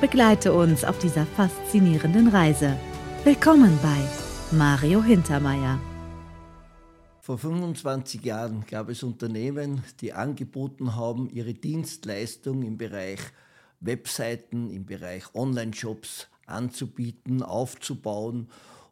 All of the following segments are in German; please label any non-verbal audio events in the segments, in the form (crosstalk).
Begleite uns auf dieser faszinierenden Reise. Willkommen bei Mario Hintermeier. Vor 25 Jahren gab es Unternehmen, die angeboten haben, ihre Dienstleistung im Bereich Webseiten, im Bereich Online-Shops anzubieten, aufzubauen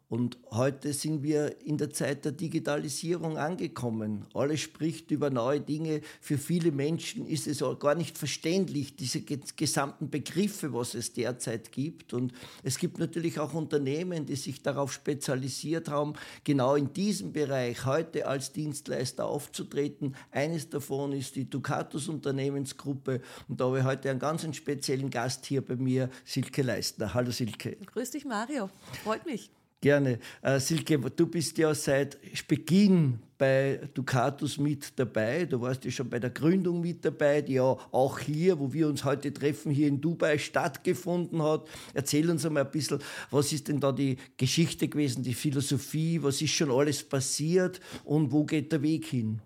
und heute sind wir in der Zeit der Digitalisierung angekommen. Alles spricht über neue Dinge. Für viele Menschen ist es gar nicht verständlich, diese gesamten Begriffe, was es derzeit gibt. Und es gibt natürlich auch Unternehmen, die sich darauf spezialisiert haben, genau in diesem Bereich heute als Dienstleister aufzutreten. Eines davon ist die Ducatus Unternehmensgruppe. Und da habe ich heute einen ganz speziellen Gast hier bei mir, Silke Leistner. Hallo Silke. Grüß dich, Mario. Freut mich. Gerne. Äh, Silke, du bist ja seit Beginn bei Ducatus mit dabei. Du warst ja schon bei der Gründung mit dabei, die ja auch hier, wo wir uns heute treffen, hier in Dubai stattgefunden hat. Erzähl uns einmal ein bisschen, was ist denn da die Geschichte gewesen, die Philosophie, was ist schon alles passiert und wo geht der Weg hin?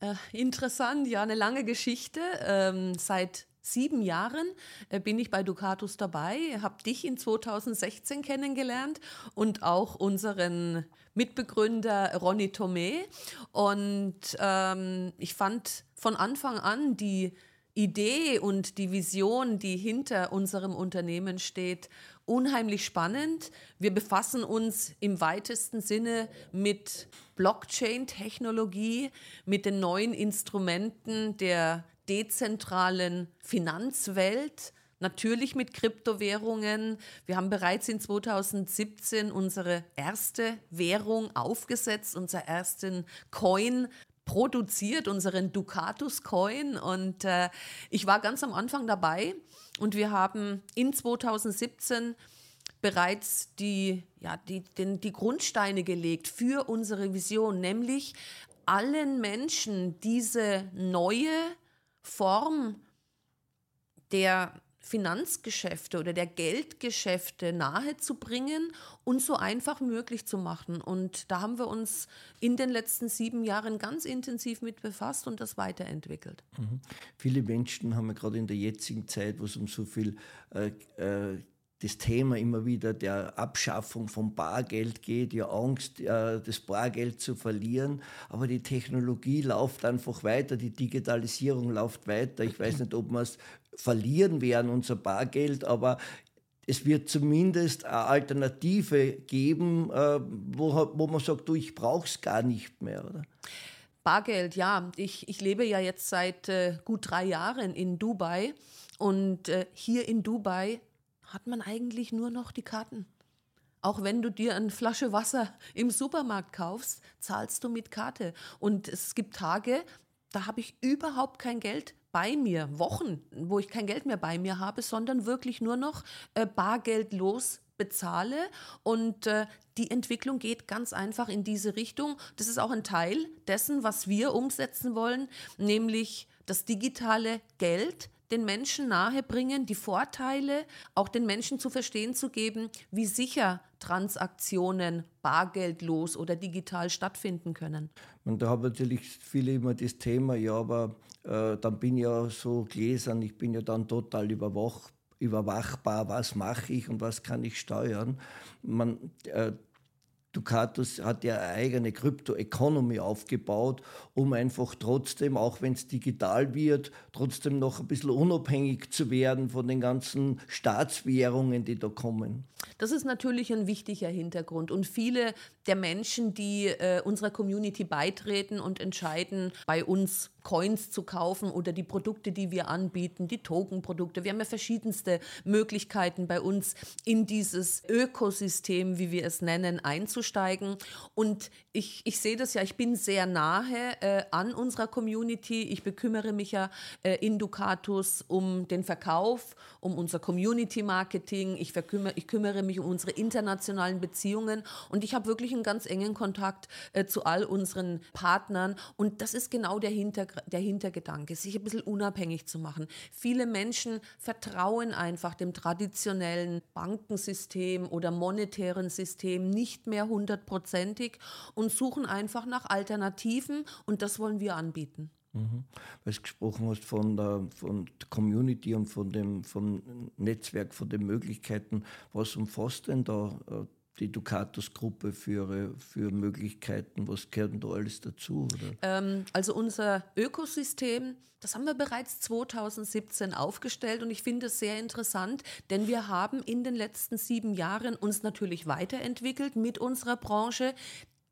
Äh, interessant, ja, eine lange Geschichte. Ähm, seit sieben Jahren äh, bin ich bei Ducatus dabei, habe dich in 2016 kennengelernt und auch unseren Mitbegründer Ronny Tomé. Und ähm, ich fand von Anfang an die Idee und die Vision, die hinter unserem Unternehmen steht, unheimlich spannend. Wir befassen uns im weitesten Sinne mit Blockchain-Technologie, mit den neuen Instrumenten der dezentralen Finanzwelt, natürlich mit Kryptowährungen. Wir haben bereits in 2017 unsere erste Währung aufgesetzt, unseren ersten Coin produziert, unseren Ducatus Coin. Und äh, ich war ganz am Anfang dabei und wir haben in 2017 bereits die, ja, die, den, die Grundsteine gelegt für unsere Vision, nämlich allen Menschen diese neue Form der Finanzgeschäfte oder der Geldgeschäfte nahezubringen und so einfach möglich zu machen. Und da haben wir uns in den letzten sieben Jahren ganz intensiv mit befasst und das weiterentwickelt. Mhm. Viele Menschen haben ja gerade in der jetzigen Zeit, wo es um so viel äh, äh, das Thema immer wieder der Abschaffung von Bargeld geht, ja Angst, äh, das Bargeld zu verlieren. Aber die Technologie läuft einfach weiter, die Digitalisierung läuft weiter. Ich weiß nicht, ob wir es verlieren werden, unser Bargeld, aber es wird zumindest eine Alternative geben, äh, wo, wo man sagt, du, ich brauche es gar nicht mehr, oder? Bargeld, ja. Ich, ich lebe ja jetzt seit äh, gut drei Jahren in Dubai. Und äh, hier in Dubai hat man eigentlich nur noch die Karten. Auch wenn du dir eine Flasche Wasser im Supermarkt kaufst, zahlst du mit Karte. Und es gibt Tage, da habe ich überhaupt kein Geld bei mir, Wochen, wo ich kein Geld mehr bei mir habe, sondern wirklich nur noch äh, bargeldlos bezahle. Und äh, die Entwicklung geht ganz einfach in diese Richtung. Das ist auch ein Teil dessen, was wir umsetzen wollen, nämlich das digitale Geld den Menschen nahebringen, die Vorteile auch den Menschen zu verstehen zu geben, wie sicher Transaktionen bargeldlos oder digital stattfinden können. Und da haben natürlich viele immer das Thema, ja, aber äh, dann bin ich ja so gläsern, ich bin ja dann total überwach, überwachbar, was mache ich und was kann ich steuern. Man, äh, Ducatus hat ja eine eigene Krypto-Economy aufgebaut, um einfach trotzdem, auch wenn es digital wird, trotzdem noch ein bisschen unabhängig zu werden von den ganzen Staatswährungen, die da kommen. Das ist natürlich ein wichtiger Hintergrund. Und viele der Menschen, die äh, unserer Community beitreten und entscheiden, bei uns Coins zu kaufen oder die Produkte, die wir anbieten, die Token-Produkte. Wir haben ja verschiedenste Möglichkeiten bei uns in dieses Ökosystem, wie wir es nennen, einzusteigen. Und ich, ich sehe das ja, ich bin sehr nahe äh, an unserer Community. Ich bekümmere mich ja äh, in Ducatus um den Verkauf, um unser Community-Marketing. Ich, ich kümmere mich um unsere internationalen Beziehungen und ich habe wirklich einen ganz engen Kontakt äh, zu all unseren Partnern. Und das ist genau der, Hinter der Hintergedanke, sich ein bisschen unabhängig zu machen. Viele Menschen vertrauen einfach dem traditionellen Bankensystem oder monetären System nicht mehr hundertprozentig und suchen einfach nach Alternativen und das wollen wir anbieten. Mhm. Weil du gesprochen hast von der, von der Community und von dem vom Netzwerk, von den Möglichkeiten. Was umfasst denn da äh, die Ducatus-Gruppe für, für Möglichkeiten? Was gehört da alles dazu? Ähm, also unser Ökosystem, das haben wir bereits 2017 aufgestellt und ich finde es sehr interessant, denn wir haben in den letzten sieben Jahren uns natürlich weiterentwickelt mit unserer Branche.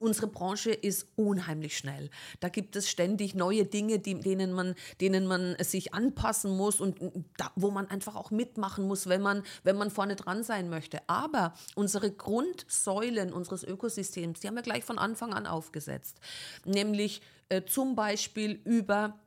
Unsere Branche ist unheimlich schnell. Da gibt es ständig neue Dinge, die, denen, man, denen man sich anpassen muss und da, wo man einfach auch mitmachen muss, wenn man, wenn man vorne dran sein möchte. Aber unsere Grundsäulen unseres Ökosystems, die haben wir gleich von Anfang an aufgesetzt. Nämlich äh, zum Beispiel über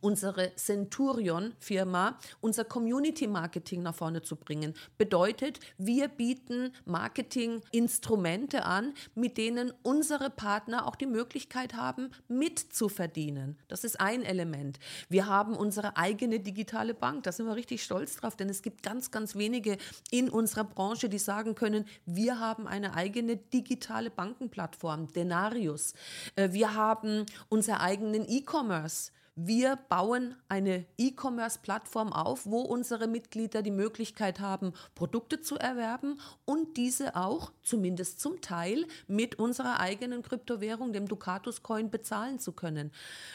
unsere Centurion-Firma, unser Community-Marketing nach vorne zu bringen. Bedeutet, wir bieten Marketing-Instrumente an, mit denen unsere Partner auch die Möglichkeit haben, mitzuverdienen. Das ist ein Element. Wir haben unsere eigene digitale Bank. Da sind wir richtig stolz drauf, denn es gibt ganz, ganz wenige in unserer Branche, die sagen können, wir haben eine eigene digitale Bankenplattform, Denarius. Äh, wir haben unseren eigenen E-Commerce. Wir bauen eine E-Commerce-Plattform auf, wo unsere Mitglieder die Möglichkeit haben, Produkte zu erwerben und diese auch, zumindest zum Teil, mit unserer eigenen Kryptowährung, dem Ducatus Coin, bezahlen zu können.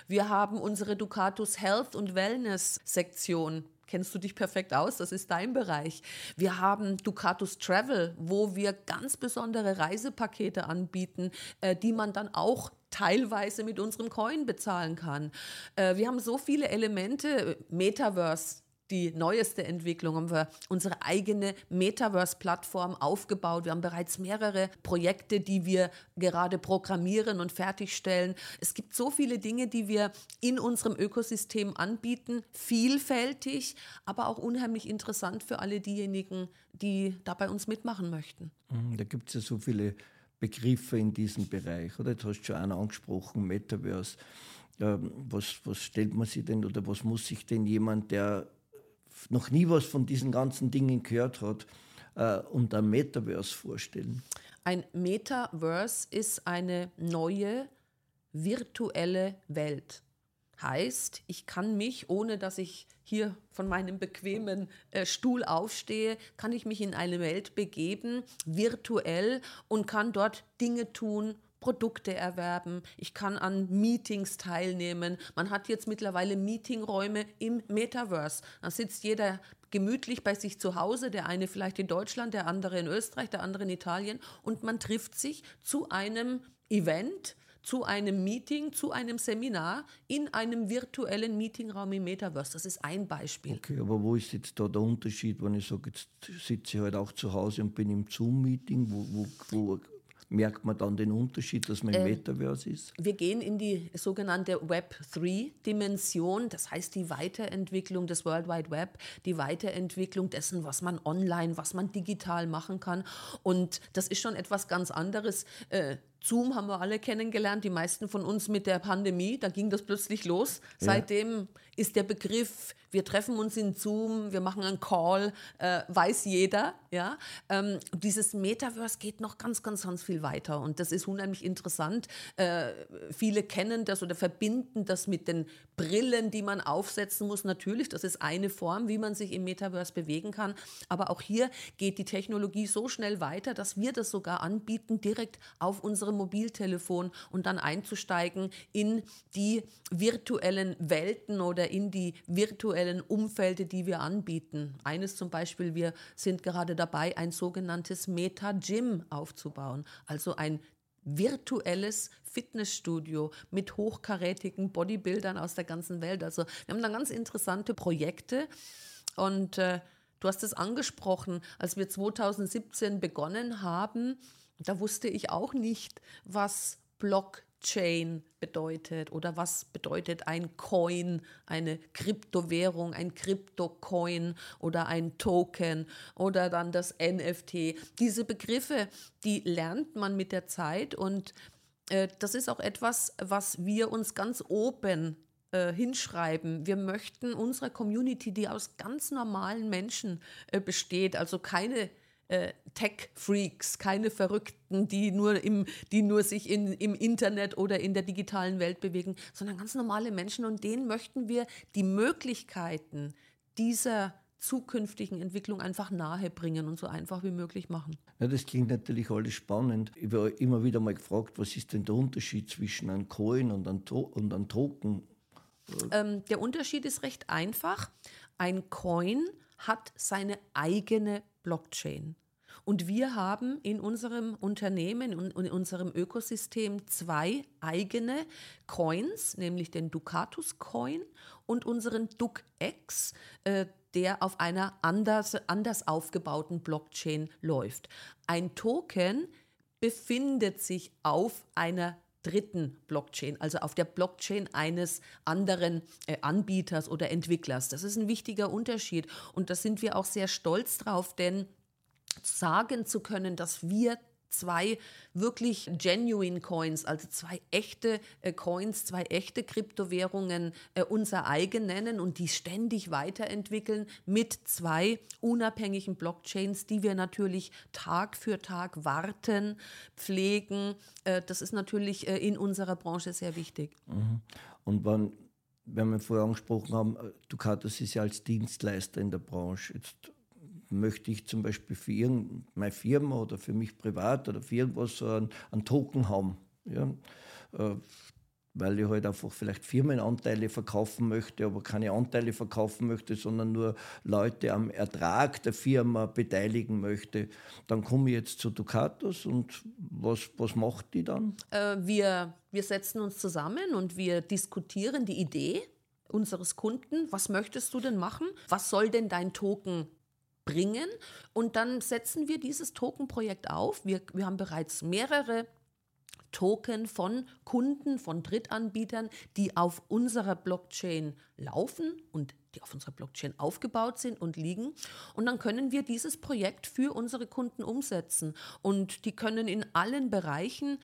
Wir haben unsere Ducatus Health und Wellness Sektion kennst du dich perfekt aus, das ist dein Bereich. Wir haben Ducatus Travel, wo wir ganz besondere Reisepakete anbieten, äh, die man dann auch teilweise mit unserem Coin bezahlen kann. Äh, wir haben so viele Elemente, Metaverse, die neueste Entwicklung, haben wir unsere eigene Metaverse-Plattform aufgebaut. Wir haben bereits mehrere Projekte, die wir gerade programmieren und fertigstellen. Es gibt so viele Dinge, die wir in unserem Ökosystem anbieten, vielfältig, aber auch unheimlich interessant für alle diejenigen, die da bei uns mitmachen möchten. Mhm, da gibt es ja so viele Begriffe in diesem Bereich. Oder jetzt hast du schon einen angesprochen, Metaverse. Ähm, was, was stellt man sich denn oder was muss sich denn jemand, der noch nie was von diesen ganzen Dingen gehört hat, äh, unter einem Metaverse vorstellen? Ein Metaverse ist eine neue virtuelle Welt. Heißt, ich kann mich, ohne dass ich hier von meinem bequemen äh, Stuhl aufstehe, kann ich mich in eine Welt begeben, virtuell, und kann dort Dinge tun, Produkte erwerben, ich kann an Meetings teilnehmen. Man hat jetzt mittlerweile Meetingräume im Metaverse. Da sitzt jeder gemütlich bei sich zu Hause, der eine vielleicht in Deutschland, der andere in Österreich, der andere in Italien und man trifft sich zu einem Event, zu einem Meeting, zu einem Seminar in einem virtuellen Meetingraum im Metaverse. Das ist ein Beispiel. Okay, aber wo ist jetzt da der Unterschied, wenn ich sage, jetzt sitze ich halt auch zu Hause und bin im Zoom-Meeting? Wo, wo, wo merkt man dann den Unterschied, dass man im äh, Metaverse ist? Wir gehen in die sogenannte Web3-Dimension, das heißt die Weiterentwicklung des World Wide Web, die Weiterentwicklung dessen, was man online, was man digital machen kann. Und das ist schon etwas ganz anderes. Äh, Zoom haben wir alle kennengelernt, die meisten von uns mit der Pandemie, da ging das plötzlich los. Ja. Seitdem ist der Begriff, wir treffen uns in Zoom, wir machen einen Call, äh, weiß jeder. Ja? Ähm, dieses Metaverse geht noch ganz, ganz, ganz viel weiter und das ist unheimlich interessant. Äh, viele kennen das oder verbinden das mit den Brillen, die man aufsetzen muss. Natürlich, das ist eine Form, wie man sich im Metaverse bewegen kann. Aber auch hier geht die Technologie so schnell weiter, dass wir das sogar anbieten, direkt auf unserem Mobiltelefon und dann einzusteigen in die virtuellen Welten oder in die virtuellen Umfelder, die wir anbieten. Eines zum Beispiel, wir sind gerade dabei, ein sogenanntes Meta-Gym aufzubauen, also ein virtuelles Fitnessstudio mit hochkarätigen Bodybuildern aus der ganzen Welt. Also wir haben da ganz interessante Projekte und äh, du hast es angesprochen, als wir 2017 begonnen haben, da wusste ich auch nicht, was Blockchain bedeutet oder was bedeutet ein Coin, eine Kryptowährung, ein Kryptocoin oder ein Token oder dann das NFT. Diese Begriffe, die lernt man mit der Zeit und äh, das ist auch etwas, was wir uns ganz oben äh, hinschreiben. Wir möchten unsere Community, die aus ganz normalen Menschen äh, besteht, also keine äh, Tech-Freaks, keine Verrückten, die nur, im, die nur sich in, im Internet oder in der digitalen Welt bewegen, sondern ganz normale Menschen und denen möchten wir die Möglichkeiten dieser zukünftigen Entwicklung einfach nahe bringen und so einfach wie möglich machen. Ja, das klingt natürlich alles spannend. Ich war immer wieder mal gefragt, was ist denn der Unterschied zwischen einem Coin und einem, to und einem Token? Ähm, der Unterschied ist recht einfach. Ein Coin hat seine eigene Blockchain. Und wir haben in unserem Unternehmen und in unserem Ökosystem zwei eigene Coins, nämlich den Ducatus Coin und unseren DucX, äh, der auf einer anders, anders aufgebauten Blockchain läuft. Ein Token befindet sich auf einer dritten Blockchain, also auf der Blockchain eines anderen äh, Anbieters oder Entwicklers. Das ist ein wichtiger Unterschied und da sind wir auch sehr stolz drauf, denn sagen zu können, dass wir zwei wirklich genuine Coins, also zwei echte äh, Coins, zwei echte Kryptowährungen äh, unser eigen nennen und die ständig weiterentwickeln mit zwei unabhängigen Blockchains, die wir natürlich Tag für Tag warten, pflegen. Äh, das ist natürlich äh, in unserer Branche sehr wichtig. Mhm. Und wann wenn wir vorher angesprochen haben, äh, Ducatus ist ja als Dienstleister in der Branche. Jetzt möchte ich zum Beispiel für meine Firma oder für mich privat oder für irgendwas so einen, einen Token haben. Ja? Äh, weil ich halt einfach vielleicht Firmenanteile verkaufen möchte, aber keine Anteile verkaufen möchte, sondern nur Leute am Ertrag der Firma beteiligen möchte. Dann komme ich jetzt zu Ducatus und was, was macht die dann? Äh, wir, wir setzen uns zusammen und wir diskutieren die Idee unseres Kunden. Was möchtest du denn machen? Was soll denn dein Token bringen. Und dann setzen wir dieses Token-Projekt auf. Wir, wir haben bereits mehrere Token von Kunden, von Drittanbietern, die auf unserer Blockchain laufen und die auf unserer Blockchain aufgebaut sind und liegen. Und dann können wir dieses Projekt für unsere Kunden umsetzen. Und die können in allen Bereichen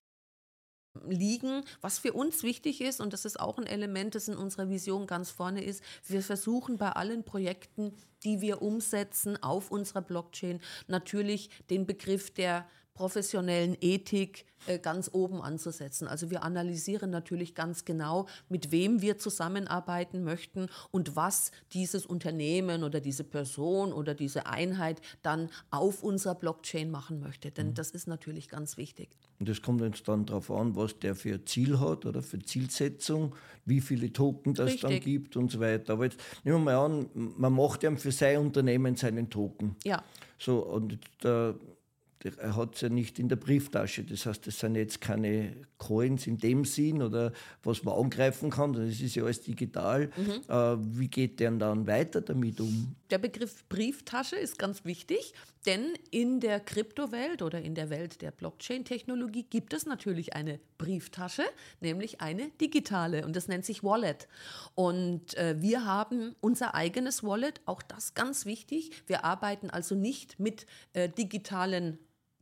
liegen. Was für uns wichtig ist, und das ist auch ein Element, das in unserer Vision ganz vorne ist, wir versuchen bei allen Projekten, die wir umsetzen auf unserer Blockchain, natürlich den Begriff der professionellen Ethik äh, ganz oben anzusetzen. Also wir analysieren natürlich ganz genau, mit wem wir zusammenarbeiten möchten und was dieses Unternehmen oder diese Person oder diese Einheit dann auf unserer Blockchain machen möchte. Denn mhm. das ist natürlich ganz wichtig. Und es kommt jetzt dann darauf an, was der für Ziel hat oder für Zielsetzung, wie viele Token das Richtig. dann gibt und so weiter. Aber jetzt nehmen wir mal an, man macht ja für sein Unternehmen seinen Token. Ja. So, und da er hat es ja nicht in der Brieftasche. Das heißt, das sind jetzt keine Coins in dem Sinn oder was man angreifen kann. Das ist ja alles digital. Mhm. Äh, wie geht der dann weiter damit um? Der Begriff Brieftasche ist ganz wichtig, denn in der Kryptowelt oder in der Welt der Blockchain-Technologie gibt es natürlich eine Brieftasche, nämlich eine digitale und das nennt sich Wallet. Und äh, wir haben unser eigenes Wallet, auch das ganz wichtig. Wir arbeiten also nicht mit äh, digitalen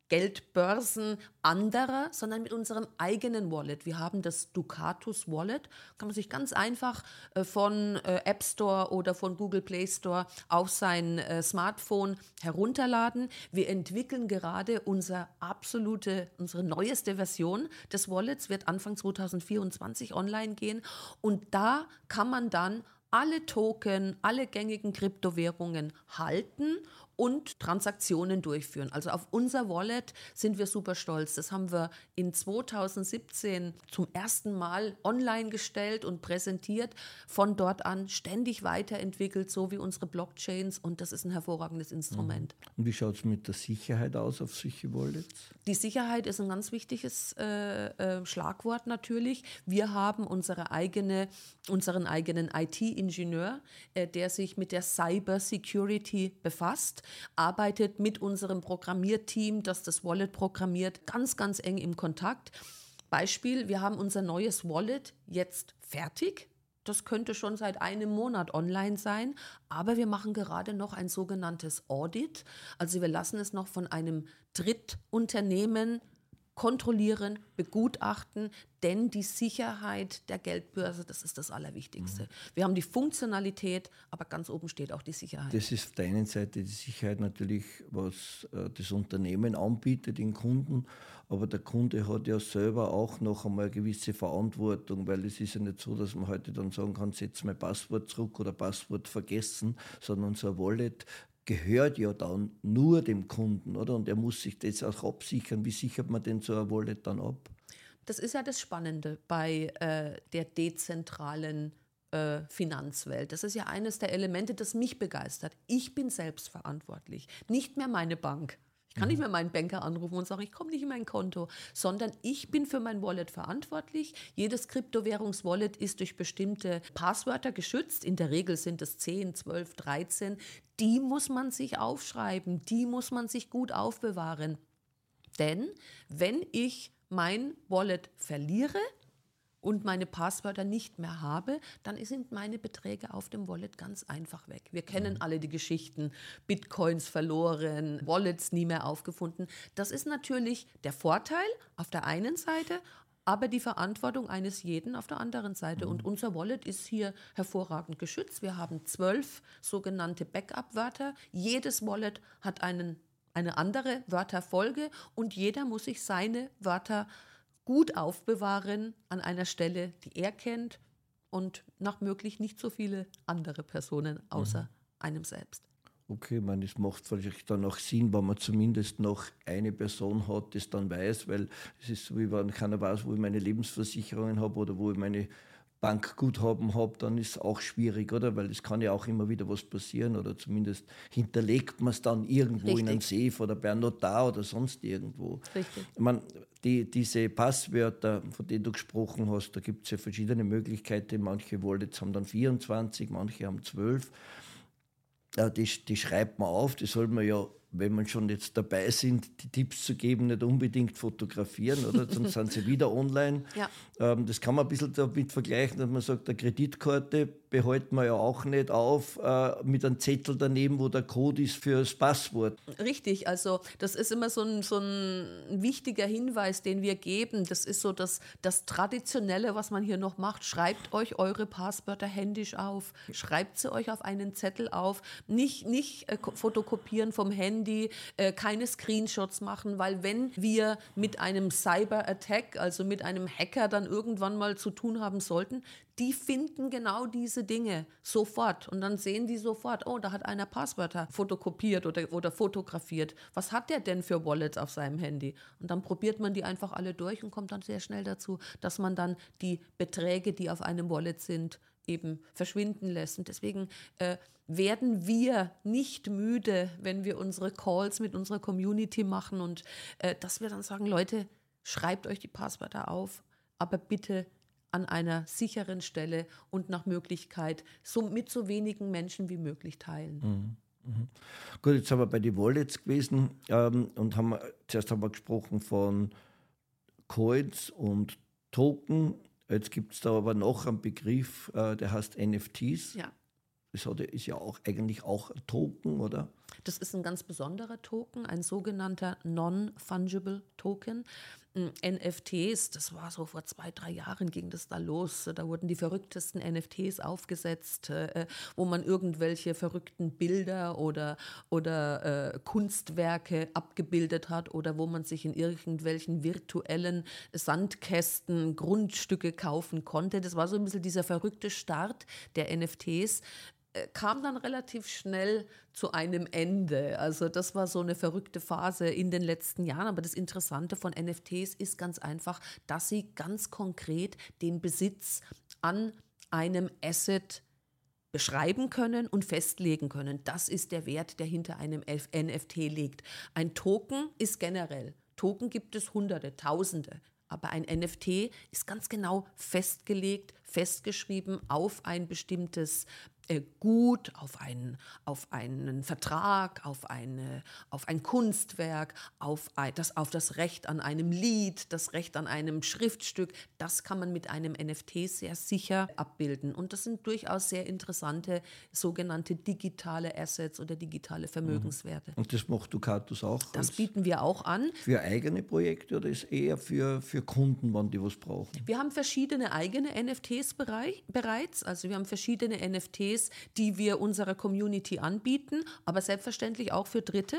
Geldbörsen anderer, sondern mit unserem eigenen Wallet. Wir haben das Ducatus Wallet, kann man sich ganz einfach äh, von äh, App Store oder von Google Play Store auf sein äh, Smartphone herunterladen. Wir entwickeln gerade unsere absolute, unsere neueste Version des Wallets, wird Anfang 2024 online gehen und da kann man dann alle Token, alle gängigen Kryptowährungen halten und Transaktionen durchführen. Also auf unser Wallet sind wir super stolz. Das haben wir in 2017 zum ersten Mal online gestellt und präsentiert. Von dort an ständig weiterentwickelt, so wie unsere Blockchains. Und das ist ein hervorragendes Instrument. Mhm. Und wie schaut es mit der Sicherheit aus auf solche Wallets? Die Sicherheit ist ein ganz wichtiges äh, äh, Schlagwort natürlich. Wir haben unsere eigene, unseren eigenen IT-Ingenieur, äh, der sich mit der Cyber Security befasst arbeitet mit unserem Programmierteam, das das Wallet programmiert, ganz, ganz eng im Kontakt. Beispiel, wir haben unser neues Wallet jetzt fertig. Das könnte schon seit einem Monat online sein, aber wir machen gerade noch ein sogenanntes Audit. Also wir lassen es noch von einem Drittunternehmen kontrollieren, begutachten, denn die Sicherheit der Geldbörse, das ist das Allerwichtigste. Mhm. Wir haben die Funktionalität, aber ganz oben steht auch die Sicherheit. Das ist auf der einen Seite die Sicherheit natürlich, was äh, das Unternehmen anbietet, den Kunden, aber der Kunde hat ja selber auch noch einmal eine gewisse Verantwortung, weil es ist ja nicht so, dass man heute dann sagen kann, setz mein Passwort zurück oder Passwort vergessen, sondern unser Wallet gehört ja dann nur dem Kunden, oder? Und er muss sich das auch absichern. Wie sichert man denn so ein Wallet dann ab? Das ist ja das Spannende bei äh, der dezentralen äh, Finanzwelt. Das ist ja eines der Elemente, das mich begeistert. Ich bin selbstverantwortlich, nicht mehr meine Bank. Ich kann nicht mehr meinen Banker anrufen und sagen, ich komme nicht in mein Konto, sondern ich bin für mein Wallet verantwortlich. Jedes Kryptowährungswallet ist durch bestimmte Passwörter geschützt. In der Regel sind es 10, 12, 13. Die muss man sich aufschreiben, die muss man sich gut aufbewahren. Denn wenn ich mein Wallet verliere, und meine Passwörter nicht mehr habe, dann sind meine Beträge auf dem Wallet ganz einfach weg. Wir kennen mhm. alle die Geschichten, Bitcoins verloren, Wallets nie mehr aufgefunden. Das ist natürlich der Vorteil auf der einen Seite, aber die Verantwortung eines jeden auf der anderen Seite. Mhm. Und unser Wallet ist hier hervorragend geschützt. Wir haben zwölf sogenannte Backup-Wörter. Jedes Wallet hat einen, eine andere Wörterfolge und jeder muss sich seine Wörter gut aufbewahren an einer Stelle, die er kennt und nach möglich nicht so viele andere Personen außer mhm. einem selbst. Okay, man, es macht vielleicht dann auch Sinn, wenn man zumindest noch eine Person hat, die es dann weiß, weil es ist so, wie wenn keiner weiß, wo ich meine Lebensversicherungen habe oder wo ich meine Bankguthaben habe, dann ist es auch schwierig, oder? Weil es kann ja auch immer wieder was passieren oder zumindest hinterlegt man es dann irgendwo Richtig. in einem Safe oder bei einem Notar oder sonst irgendwo. Richtig. Ich meine, die, diese Passwörter, von denen du gesprochen hast, da gibt es ja verschiedene Möglichkeiten. Manche Wallets haben dann 24, manche haben 12. Die, die schreibt man auf, die soll man ja wenn man schon jetzt dabei sind, die Tipps zu geben, nicht unbedingt fotografieren, oder? (laughs) Sonst sind sie wieder online. Ja. Ähm, das kann man ein bisschen damit vergleichen, dass man sagt, eine Kreditkarte behalten wir ja auch nicht auf äh, mit einem Zettel daneben, wo der Code ist für das Passwort. Richtig, also das ist immer so ein, so ein wichtiger Hinweis, den wir geben. Das ist so das, das Traditionelle, was man hier noch macht. Schreibt euch eure Passwörter händisch auf, schreibt sie euch auf einen Zettel auf, nicht, nicht äh, fotokopieren vom Handy, äh, keine Screenshots machen, weil wenn wir mit einem Cyber-Attack, also mit einem Hacker dann irgendwann mal zu tun haben sollten, die finden genau diese Dinge sofort und dann sehen die sofort, oh, da hat einer Passwörter fotokopiert oder, oder fotografiert. Was hat der denn für Wallets auf seinem Handy? Und dann probiert man die einfach alle durch und kommt dann sehr schnell dazu, dass man dann die Beträge, die auf einem Wallet sind, eben verschwinden lässt. Und deswegen äh, werden wir nicht müde, wenn wir unsere Calls mit unserer Community machen und äh, dass wir dann sagen, Leute, schreibt euch die Passwörter auf, aber bitte an einer sicheren Stelle und nach Möglichkeit so mit so wenigen Menschen wie möglich teilen. Mhm. Mhm. Gut, jetzt haben wir bei den Wallets gewesen ähm, und haben zuerst haben wir gesprochen von Coins und Token. Jetzt gibt es da aber noch einen Begriff, äh, der heißt NFTs. Ja. Das ist ja auch eigentlich auch ein Token, oder? Das ist ein ganz besonderer Token, ein sogenannter Non-Fungible Token. NFTs, das war so vor zwei, drei Jahren ging das da los. Da wurden die verrücktesten NFTs aufgesetzt, äh, wo man irgendwelche verrückten Bilder oder, oder äh, Kunstwerke abgebildet hat oder wo man sich in irgendwelchen virtuellen Sandkästen Grundstücke kaufen konnte. Das war so ein bisschen dieser verrückte Start der NFTs kam dann relativ schnell zu einem Ende. Also das war so eine verrückte Phase in den letzten Jahren. Aber das Interessante von NFTs ist ganz einfach, dass sie ganz konkret den Besitz an einem Asset beschreiben können und festlegen können. Das ist der Wert, der hinter einem NFT liegt. Ein Token ist generell. Token gibt es Hunderte, Tausende. Aber ein NFT ist ganz genau festgelegt, festgeschrieben auf ein bestimmtes äh, Gut, auf einen, auf einen Vertrag, auf, eine, auf ein Kunstwerk, auf, ein, das, auf das Recht an einem Lied, das Recht an einem Schriftstück. Das kann man mit einem NFT sehr sicher abbilden. Und das sind durchaus sehr interessante sogenannte digitale Assets oder digitale Vermögenswerte. Und das macht Ducatus auch? Das bieten wir auch an. Für eigene Projekte oder ist eher für, für Kunden, wann die was brauchen? Wir haben verschiedene eigene NFTs bereits. Also wir haben verschiedene NFTs NFTs, die wir unserer Community anbieten, aber selbstverständlich auch für Dritte.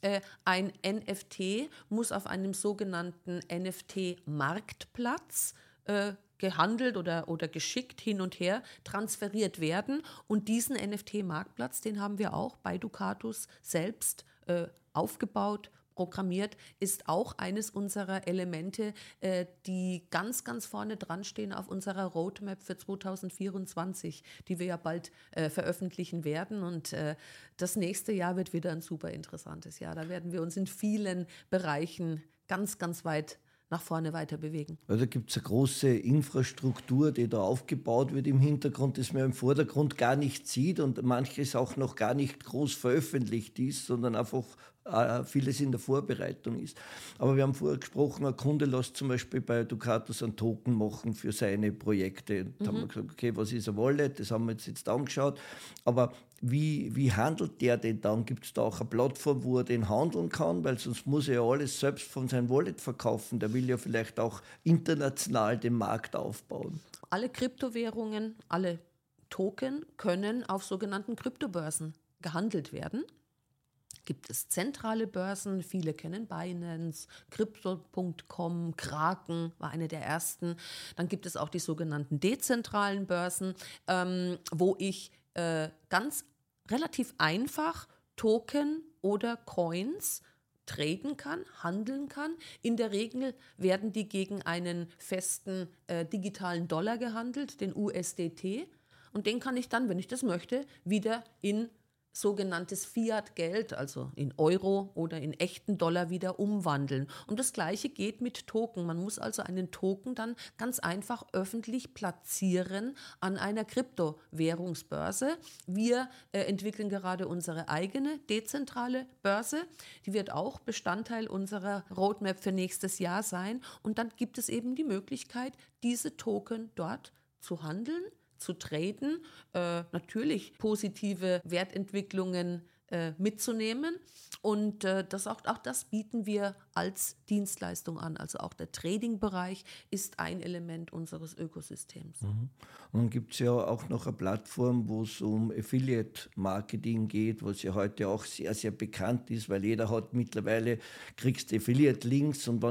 Äh, ein NFT muss auf einem sogenannten NFT-Marktplatz äh, gehandelt oder, oder geschickt hin und her transferiert werden. Und diesen NFT-Marktplatz, den haben wir auch bei Ducatus selbst äh, aufgebaut programmiert, ist auch eines unserer Elemente, äh, die ganz, ganz vorne dran stehen auf unserer Roadmap für 2024, die wir ja bald äh, veröffentlichen werden. Und äh, das nächste Jahr wird wieder ein super interessantes Jahr. Da werden wir uns in vielen Bereichen ganz, ganz weit nach vorne weiter bewegen. Also gibt es eine große Infrastruktur, die da aufgebaut wird im Hintergrund, das man im Vordergrund gar nicht sieht und manches auch noch gar nicht groß veröffentlicht ist, sondern einfach äh, vieles in der Vorbereitung ist. Aber wir haben vorher gesprochen, ein Kunde lässt zum Beispiel bei Ducatus einen Token machen für seine Projekte. Da mhm. haben wir gesagt, okay, was ist ein Wallet? Das haben wir jetzt, jetzt angeschaut. Aber wie, wie handelt der denn dann? Gibt es da auch eine Plattform, wo er den handeln kann? Weil sonst muss er ja alles selbst von seinem Wallet verkaufen. Der will ja vielleicht auch international den Markt aufbauen. Alle Kryptowährungen, alle Token können auf sogenannten Kryptobörsen gehandelt werden gibt es zentrale Börsen. Viele kennen Binance, Crypto.com, Kraken war eine der ersten. Dann gibt es auch die sogenannten dezentralen Börsen, ähm, wo ich äh, ganz relativ einfach Token oder Coins traden kann, handeln kann. In der Regel werden die gegen einen festen äh, digitalen Dollar gehandelt, den USDT. Und den kann ich dann, wenn ich das möchte, wieder in sogenanntes Fiat-Geld, also in Euro oder in echten Dollar wieder umwandeln. Und das Gleiche geht mit Token. Man muss also einen Token dann ganz einfach öffentlich platzieren an einer Kryptowährungsbörse. Wir äh, entwickeln gerade unsere eigene dezentrale Börse. Die wird auch Bestandteil unserer Roadmap für nächstes Jahr sein. Und dann gibt es eben die Möglichkeit, diese Token dort zu handeln zu traden, äh, natürlich positive Wertentwicklungen äh, mitzunehmen. Und äh, das auch, auch das bieten wir als Dienstleistung an. Also auch der Trading-Bereich ist ein Element unseres Ökosystems. Mhm. Und gibt es ja auch noch eine Plattform, wo es um Affiliate-Marketing geht, was ja heute auch sehr, sehr bekannt ist, weil jeder hat mittlerweile, kriegst Affiliate-Links und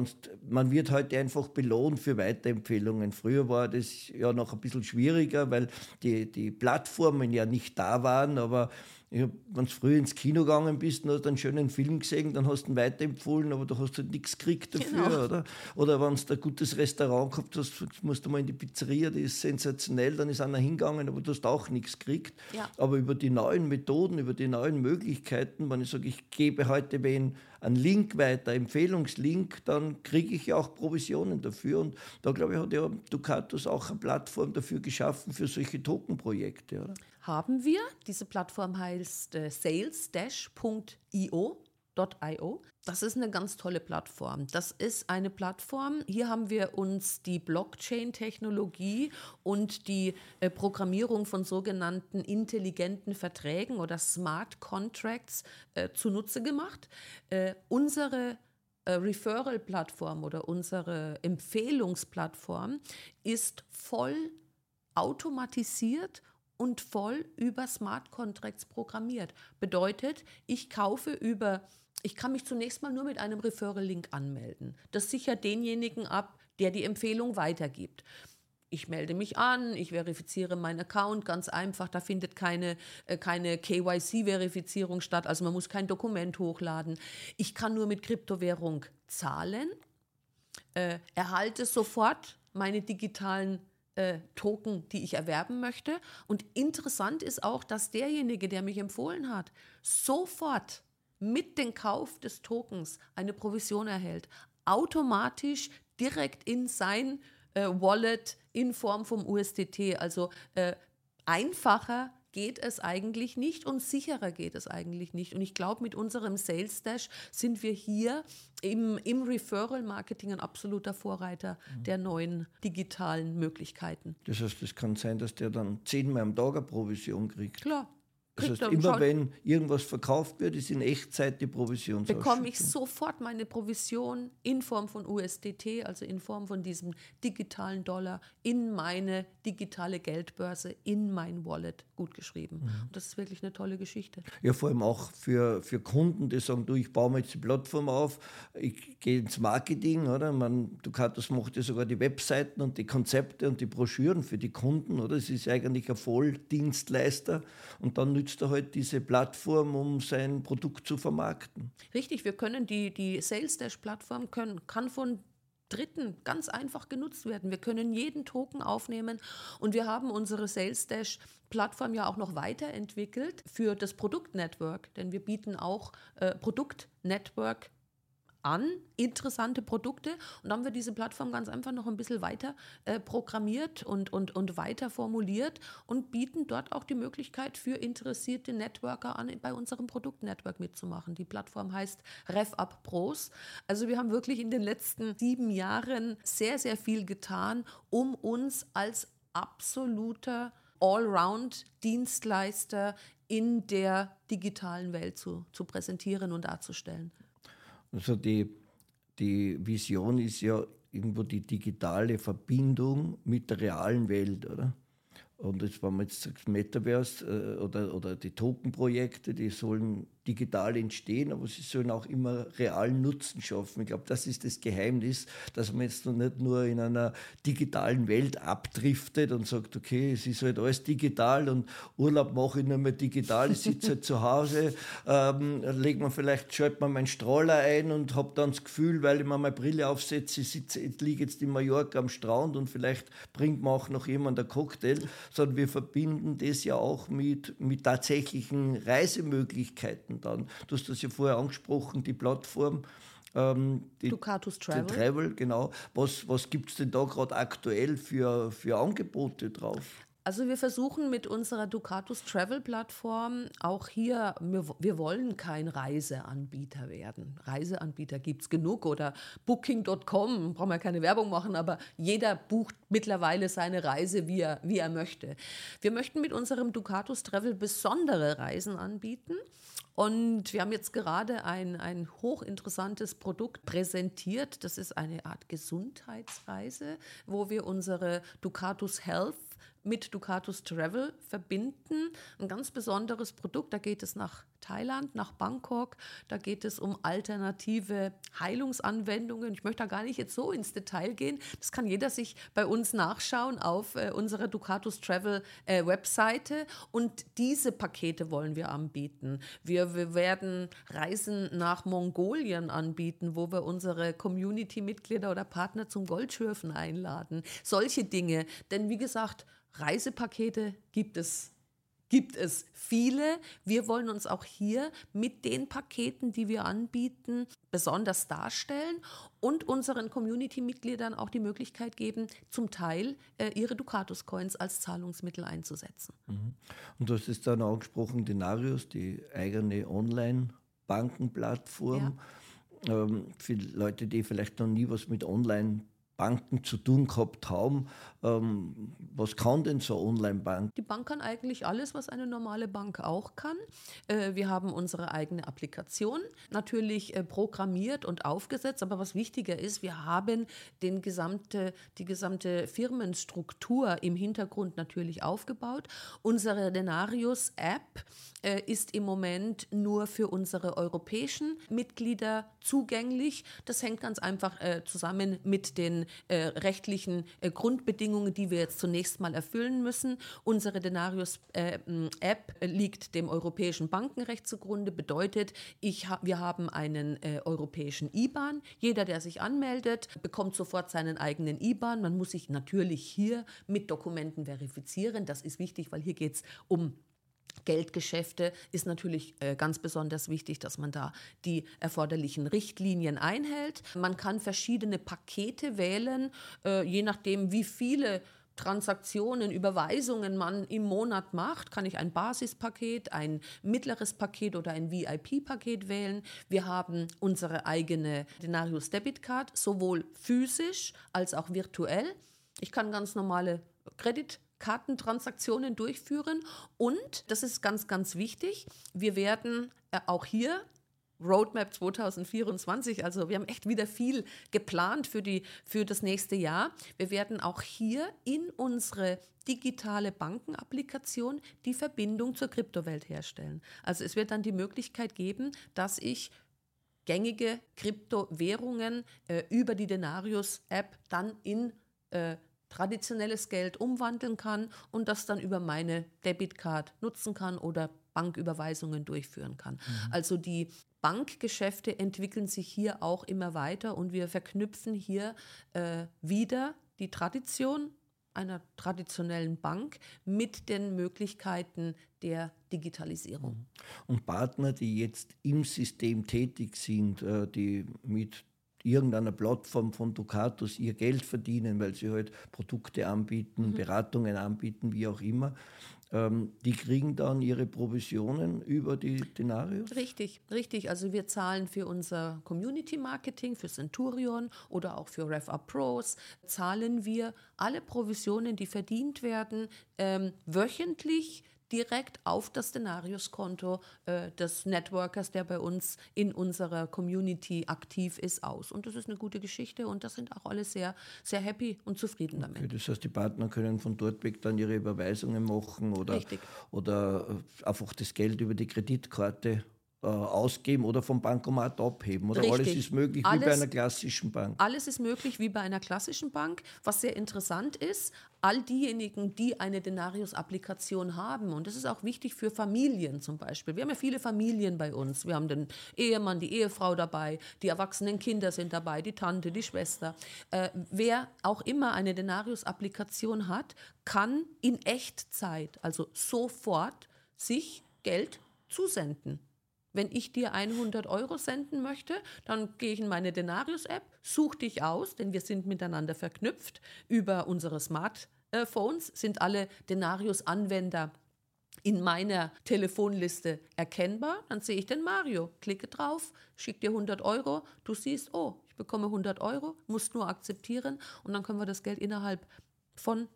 man wird heute einfach belohnt für Weiterempfehlungen. Früher war das ja noch ein bisschen schwieriger, weil die, die Plattformen ja nicht da waren, aber wenn du früh ins Kino gegangen bist und hast einen schönen Film gesehen, dann hast du ihn weiterempfohlen, aber du hast halt nichts gekriegt dafür, genau. oder? Oder wenn du ein gutes Restaurant gehabt hast, musst du mal in die Pizzeria, die ist sensationell, dann ist einer hingegangen, aber du hast auch nichts gekriegt. Ja. Aber über die neuen Methoden, über die neuen Möglichkeiten, wenn ich sage, ich gebe heute wen einen Link weiter, Empfehlungslink, dann kriege ich ja auch Provisionen dafür. Und da glaube ich, hat ja Ducatus auch eine Plattform dafür geschaffen für solche Tokenprojekte. Oder? haben wir. Diese Plattform heißt äh, sales-io. Das ist eine ganz tolle Plattform. Das ist eine Plattform, hier haben wir uns die Blockchain-Technologie und die äh, Programmierung von sogenannten intelligenten Verträgen oder Smart Contracts äh, zunutze gemacht. Äh, unsere äh, Referral-Plattform oder unsere Empfehlungsplattform ist voll automatisiert und voll über Smart Contracts programmiert. Bedeutet, ich kaufe über, ich kann mich zunächst mal nur mit einem Referral-Link anmelden. Das sichert denjenigen ab, der die Empfehlung weitergibt. ich melde mich an, ich verifiziere meinen Account ganz einfach. Da findet keine, äh, keine KYC-Verifizierung statt, also man muss kein Dokument hochladen. Ich kann nur mit Kryptowährung zahlen, äh, erhalte sofort meine digitalen äh, Token, die ich erwerben möchte. Und interessant ist auch, dass derjenige, der mich empfohlen hat, sofort mit dem Kauf des Tokens eine Provision erhält. Automatisch direkt in sein äh, Wallet in Form vom USDT. Also äh, einfacher geht es eigentlich nicht und sicherer geht es eigentlich nicht. Und ich glaube, mit unserem Sales Dash sind wir hier im, im Referral-Marketing ein absoluter Vorreiter mhm. der neuen digitalen Möglichkeiten. Das heißt, es kann sein, dass der dann zehnmal am Tag eine Provision kriegt. Klar. Das heißt, immer wenn irgendwas verkauft wird, ist in Echtzeit die Provision. Bekomme ich sofort meine Provision in Form von USDT, also in Form von diesem digitalen Dollar, in meine digitale Geldbörse, in mein Wallet gut geschrieben. Mhm. Und das ist wirklich eine tolle Geschichte. Ja, vor allem auch für, für Kunden, die sagen, du, ich baue mir jetzt die Plattform auf, ich gehe ins Marketing, oder? Man, Ducatus macht ja sogar die Webseiten und die Konzepte und die Broschüren für die Kunden, oder? Es ist eigentlich ein Volldienstleister und dann nützt nützt er halt diese Plattform, um sein Produkt zu vermarkten. Richtig, wir können die, die Sales Dash-Plattform kann von Dritten ganz einfach genutzt werden. Wir können jeden Token aufnehmen und wir haben unsere Sales Dash Plattform ja auch noch weiterentwickelt für das Produktnetwork, denn wir bieten auch äh, Produktnetwork an, interessante Produkte. Und dann haben wir diese Plattform ganz einfach noch ein bisschen weiter äh, programmiert und, und, und weiter formuliert und bieten dort auch die Möglichkeit für interessierte Networker an, bei unserem Produktnetwork mitzumachen. Die Plattform heißt RevUp Pros. Also wir haben wirklich in den letzten sieben Jahren sehr, sehr viel getan, um uns als absoluter Allround-Dienstleister in der digitalen Welt zu, zu präsentieren und darzustellen. Also die, die Vision ist ja irgendwo die digitale Verbindung mit der realen Welt, oder? Und jetzt, wenn man jetzt sagt, Metaverse äh, oder, oder die Token-Projekte, die sollen digital entstehen, aber sie sollen auch immer realen Nutzen schaffen. Ich glaube, das ist das Geheimnis, dass man jetzt nicht nur in einer digitalen Welt abdriftet und sagt, okay, es ist halt alles digital und Urlaub mache ich nur mehr digital, ich sitze halt zu Hause, (laughs) ähm, legt man vielleicht, schaltet man meinen Strahler ein und habe dann das Gefühl, weil ich mir meine Brille aufsetze, ich, ich liege jetzt in Mallorca am Strand und vielleicht bringt mir auch noch jemand einen Cocktail, sondern wir verbinden das ja auch mit, mit tatsächlichen Reisemöglichkeiten dann. Du hast das ja vorher angesprochen, die Plattform. Ähm, die, Ducatus Travel. Travel, genau. Was, was gibt es denn da gerade aktuell für, für Angebote drauf? Also wir versuchen mit unserer Ducatus Travel Plattform auch hier, wir, wir wollen kein Reiseanbieter werden. Reiseanbieter gibt es genug oder Booking.com, brauchen wir keine Werbung machen, aber jeder bucht mittlerweile seine Reise, wie er, wie er möchte. Wir möchten mit unserem Ducatus Travel besondere Reisen anbieten. Und wir haben jetzt gerade ein, ein hochinteressantes Produkt präsentiert. Das ist eine Art Gesundheitsreise, wo wir unsere Ducatus Health mit Ducatus Travel verbinden. Ein ganz besonderes Produkt. Da geht es nach Thailand, nach Bangkok. Da geht es um alternative Heilungsanwendungen. Ich möchte da gar nicht jetzt so ins Detail gehen. Das kann jeder sich bei uns nachschauen auf äh, unserer Ducatus Travel äh, Webseite. Und diese Pakete wollen wir anbieten. Wir, wir werden Reisen nach Mongolien anbieten, wo wir unsere Community-Mitglieder oder Partner zum Goldschürfen einladen. Solche Dinge. Denn wie gesagt, Reisepakete gibt es gibt es viele. Wir wollen uns auch hier mit den Paketen, die wir anbieten, besonders darstellen und unseren Community-Mitgliedern auch die Möglichkeit geben, zum Teil äh, ihre Ducatus-Coins als Zahlungsmittel einzusetzen. Mhm. Und du hast es dann angesprochen, Denarius, die eigene Online-Bankenplattform. Ja. Ähm, für Leute, die vielleicht noch nie was mit Online Banken zu tun gehabt haben. Ähm, was kann denn so eine Online-Bank? Die Bank kann eigentlich alles, was eine normale Bank auch kann. Äh, wir haben unsere eigene Applikation natürlich äh, programmiert und aufgesetzt, aber was wichtiger ist, wir haben den gesamte, die gesamte Firmenstruktur im Hintergrund natürlich aufgebaut. Unsere Denarius-App äh, ist im Moment nur für unsere europäischen Mitglieder zugänglich. Das hängt ganz einfach zusammen mit den äh, rechtlichen äh, Grundbedingungen, die wir jetzt zunächst mal erfüllen müssen. Unsere Denarius-App äh, liegt dem europäischen Bankenrecht zugrunde, bedeutet, ich ha wir haben einen äh, europäischen IBAN. Jeder, der sich anmeldet, bekommt sofort seinen eigenen IBAN. Man muss sich natürlich hier mit Dokumenten verifizieren. Das ist wichtig, weil hier geht es um Geldgeschäfte ist natürlich äh, ganz besonders wichtig, dass man da die erforderlichen Richtlinien einhält. Man kann verschiedene Pakete wählen, äh, je nachdem, wie viele Transaktionen, Überweisungen man im Monat macht, kann ich ein Basispaket, ein mittleres Paket oder ein VIP-Paket wählen. Wir haben unsere eigene Denarius Debit Card, sowohl physisch als auch virtuell. Ich kann ganz normale Kredit Kartentransaktionen durchführen. Und, das ist ganz, ganz wichtig, wir werden äh, auch hier Roadmap 2024. Also wir haben echt wieder viel geplant für, die, für das nächste Jahr. Wir werden auch hier in unsere digitale Bankenapplikation die Verbindung zur Kryptowelt herstellen. Also es wird dann die Möglichkeit geben, dass ich gängige Kryptowährungen äh, über die Denarius-App dann in äh, traditionelles Geld umwandeln kann und das dann über meine Debitcard nutzen kann oder Banküberweisungen durchführen kann. Mhm. Also die Bankgeschäfte entwickeln sich hier auch immer weiter und wir verknüpfen hier äh, wieder die Tradition einer traditionellen Bank mit den Möglichkeiten der Digitalisierung. Mhm. Und Partner, die jetzt im System tätig sind, äh, die mit irgendeiner Plattform von Ducatus ihr Geld verdienen, weil sie halt Produkte anbieten, mhm. Beratungen anbieten, wie auch immer. Ähm, die kriegen dann ihre Provisionen über die Denarius? Richtig, richtig. Also wir zahlen für unser Community Marketing, für Centurion oder auch für RevUp Pros, zahlen wir alle Provisionen, die verdient werden, ähm, wöchentlich direkt auf das Denarius-Konto äh, des Networkers, der bei uns in unserer Community aktiv ist, aus. Und das ist eine gute Geschichte und da sind auch alle sehr, sehr happy und zufrieden damit. Okay, das heißt, die Partner können von dort weg dann ihre Überweisungen machen oder, oder äh, einfach das Geld über die Kreditkarte äh, ausgeben oder vom Bankomat abheben. Oder Richtig. alles ist möglich alles, wie bei einer klassischen Bank. Alles ist möglich wie bei einer klassischen Bank. Was sehr interessant ist, all diejenigen, die eine Denarius-Applikation haben, und das ist auch wichtig für Familien zum Beispiel. Wir haben ja viele Familien bei uns. Wir haben den Ehemann, die Ehefrau dabei, die erwachsenen Kinder sind dabei, die Tante, die Schwester. Äh, wer auch immer eine Denarius-Applikation hat, kann in Echtzeit, also sofort, sich Geld zusenden. Wenn ich dir 100 Euro senden möchte, dann gehe ich in meine Denarius-App, suche dich aus, denn wir sind miteinander verknüpft. Über unsere Smartphones sind alle Denarius-Anwender in meiner Telefonliste erkennbar. Dann sehe ich den Mario, klicke drauf, schicke dir 100 Euro, du siehst, oh, ich bekomme 100 Euro, musst nur akzeptieren und dann können wir das Geld innerhalb von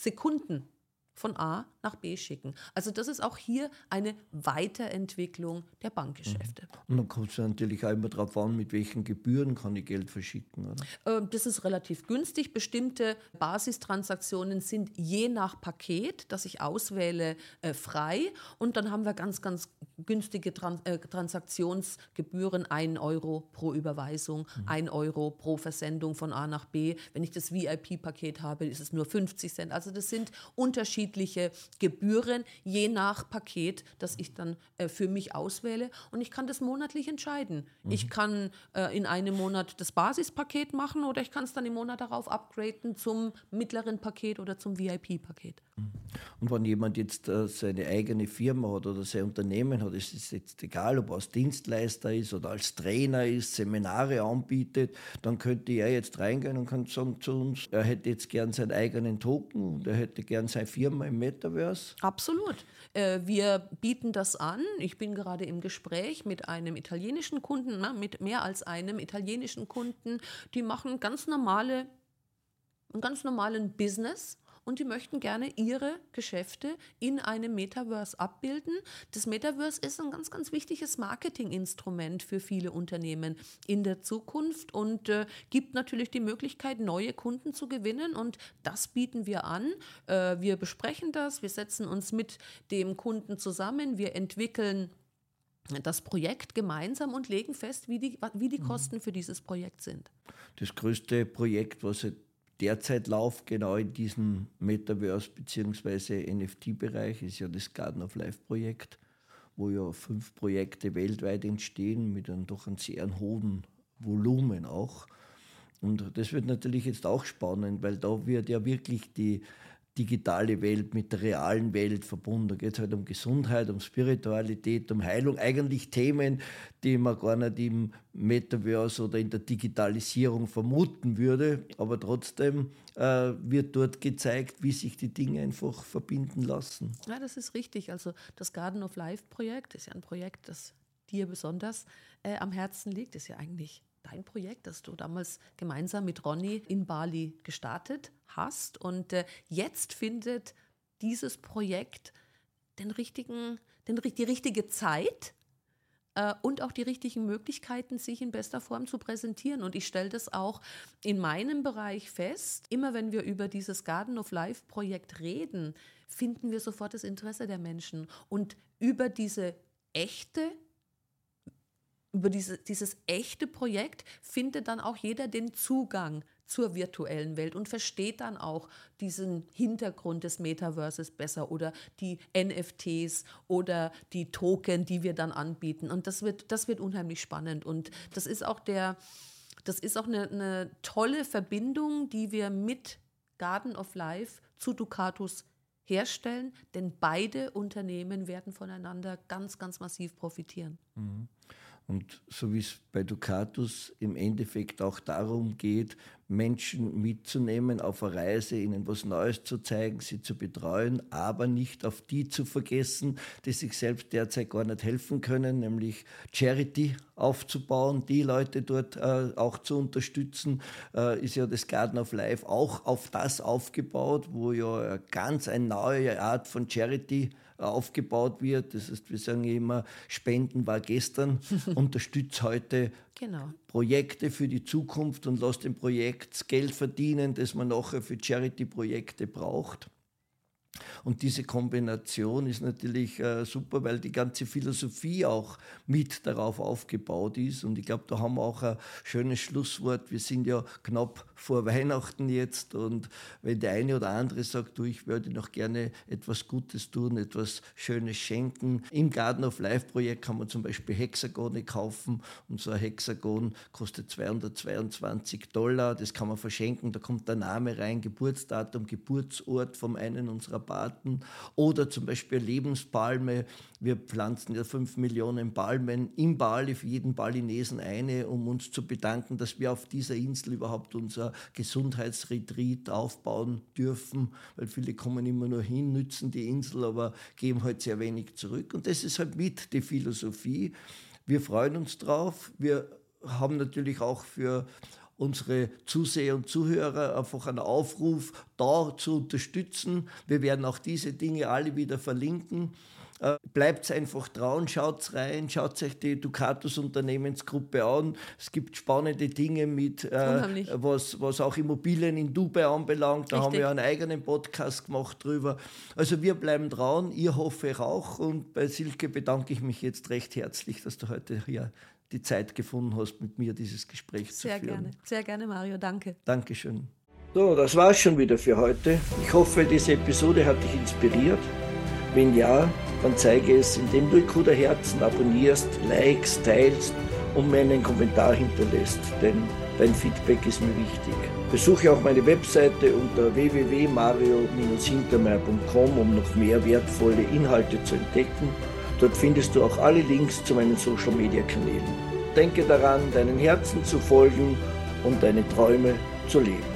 Sekunden von A nach B schicken. Also das ist auch hier eine Weiterentwicklung der Bankgeschäfte. Mhm. Und dann kommt es natürlich auch immer darauf an, mit welchen Gebühren kann ich Geld verschicken. Oder? Ähm, das ist relativ günstig. Bestimmte Basistransaktionen sind je nach Paket, das ich auswähle, äh, frei. Und dann haben wir ganz, ganz günstige äh, Transaktionsgebühren, 1 Euro pro Überweisung, mhm. 1 Euro pro Versendung von A nach B. Wenn ich das VIP-Paket habe, ist es nur 50 Cent. Also das sind unterschiedliche Gebühren, je nach Paket, das ich dann äh, für mich auswähle. Und ich kann das monatlich entscheiden. Mhm. Ich kann äh, in einem Monat das Basispaket machen oder ich kann es dann im Monat darauf upgraden zum mittleren Paket oder zum VIP-Paket. Und wenn jemand jetzt äh, seine eigene Firma hat oder sein Unternehmen hat, ist es jetzt egal, ob er als Dienstleister ist oder als Trainer ist, Seminare anbietet, dann könnte er jetzt reingehen und kann sagen zu uns, er hätte jetzt gern seinen eigenen Token und er hätte gern seine Firma im Metaverse. Absolut. Äh, wir bieten das an. Ich bin gerade im Gespräch mit einem italienischen Kunden, mit mehr als einem italienischen Kunden, die machen ganz normale, einen ganz normalen Business und die möchten gerne ihre Geschäfte in einem Metaverse abbilden. Das Metaverse ist ein ganz, ganz wichtiges Marketinginstrument für viele Unternehmen in der Zukunft und äh, gibt natürlich die Möglichkeit, neue Kunden zu gewinnen und das bieten wir an. Äh, wir besprechen das, wir setzen uns mit dem Kunden zusammen, wir entwickeln das Projekt gemeinsam und legen fest, wie die, wie die mhm. Kosten für dieses Projekt sind. Das größte Projekt, was derzeit läuft, genau in diesem Metaverse bzw. NFT-Bereich, ist ja das Garden of Life Projekt, wo ja fünf Projekte weltweit entstehen mit einem doch einem sehr hohen Volumen auch. Und das wird natürlich jetzt auch spannend, weil da wird ja wirklich die digitale Welt mit der realen Welt verbunden. Da geht es halt um Gesundheit, um Spiritualität, um Heilung. Eigentlich Themen, die man gar nicht im Metaverse oder in der Digitalisierung vermuten würde. Aber trotzdem äh, wird dort gezeigt, wie sich die Dinge einfach verbinden lassen. Ja, das ist richtig. Also das Garden of Life Projekt ist ja ein Projekt, das dir besonders äh, am Herzen liegt. Ist ja eigentlich dein Projekt, das du damals gemeinsam mit Ronny in Bali gestartet hast. Und äh, jetzt findet dieses Projekt den richtigen, den, die richtige Zeit äh, und auch die richtigen Möglichkeiten, sich in bester Form zu präsentieren. Und ich stelle das auch in meinem Bereich fest. Immer wenn wir über dieses Garden of Life Projekt reden, finden wir sofort das Interesse der Menschen. Und über diese echte über diese, dieses echte Projekt findet dann auch jeder den Zugang zur virtuellen Welt und versteht dann auch diesen Hintergrund des Metaverses besser oder die NFTs oder die Token, die wir dann anbieten. Und das wird, das wird unheimlich spannend. Und das ist auch der, das ist auch eine, eine tolle Verbindung, die wir mit Garden of Life zu Ducatus herstellen, denn beide Unternehmen werden voneinander ganz, ganz massiv profitieren. Mhm. Und so wie es bei Ducatus im Endeffekt auch darum geht, Menschen mitzunehmen auf eine Reise, ihnen was Neues zu zeigen, sie zu betreuen, aber nicht auf die zu vergessen, die sich selbst derzeit gar nicht helfen können, nämlich Charity aufzubauen, die Leute dort äh, auch zu unterstützen, äh, ist ja das Garden of Life auch auf das aufgebaut, wo ja ganz eine neue Art von Charity aufgebaut wird. Das heißt, wir sagen immer, Spenden war gestern, (laughs) unterstützt heute genau. Projekte für die Zukunft und lasst dem Projekt Geld verdienen, das man nachher für Charity-Projekte braucht. Und diese Kombination ist natürlich äh, super, weil die ganze Philosophie auch mit darauf aufgebaut ist. Und ich glaube, da haben wir auch ein schönes Schlusswort. Wir sind ja knapp vor Weihnachten jetzt. Und wenn der eine oder andere sagt, du, ich würde noch gerne etwas Gutes tun, etwas Schönes schenken. Im Garden of Life Projekt kann man zum Beispiel Hexagone kaufen. Und so ein Hexagon kostet 222 Dollar. Das kann man verschenken. Da kommt der Name rein, Geburtsdatum, Geburtsort vom einen unserer Paten oder zum Beispiel Lebenspalme. Wir pflanzen ja fünf Millionen Palmen in Bali, für jeden Balinesen eine, um uns zu bedanken, dass wir auf dieser Insel überhaupt unser Gesundheitsretreat aufbauen dürfen, weil viele kommen immer nur hin, nützen die Insel, aber geben halt sehr wenig zurück. Und das ist halt mit die Philosophie. Wir freuen uns drauf. Wir haben natürlich auch für unsere Zuseher und Zuhörer einfach einen Aufruf, da zu unterstützen. Wir werden auch diese Dinge alle wieder verlinken. Äh, bleibt einfach dran, schaut rein, schaut euch die Ducatus Unternehmensgruppe an. Es gibt spannende Dinge mit, äh, was, was auch Immobilien in Dubai anbelangt. Da Richtig. haben wir einen eigenen Podcast gemacht drüber. Also wir bleiben dran, ihr hoffe ich auch. Und bei Silke bedanke ich mich jetzt recht herzlich, dass du heute hier die Zeit gefunden hast, mit mir dieses Gespräch Sehr zu führen. Sehr gerne, sehr gerne, Mario, danke. Dankeschön. So, das war's schon wieder für heute. Ich hoffe, diese Episode hat dich inspiriert. Wenn ja, dann zeige es, indem du Ikuda Herzen abonnierst, likest, teilst und mir einen Kommentar hinterlässt, denn dein Feedback ist mir wichtig. Besuche auch meine Webseite unter www.mario-hintermeier.com, um noch mehr wertvolle Inhalte zu entdecken Dort findest du auch alle Links zu meinen Social-Media-Kanälen. Denke daran, deinen Herzen zu folgen und deine Träume zu leben.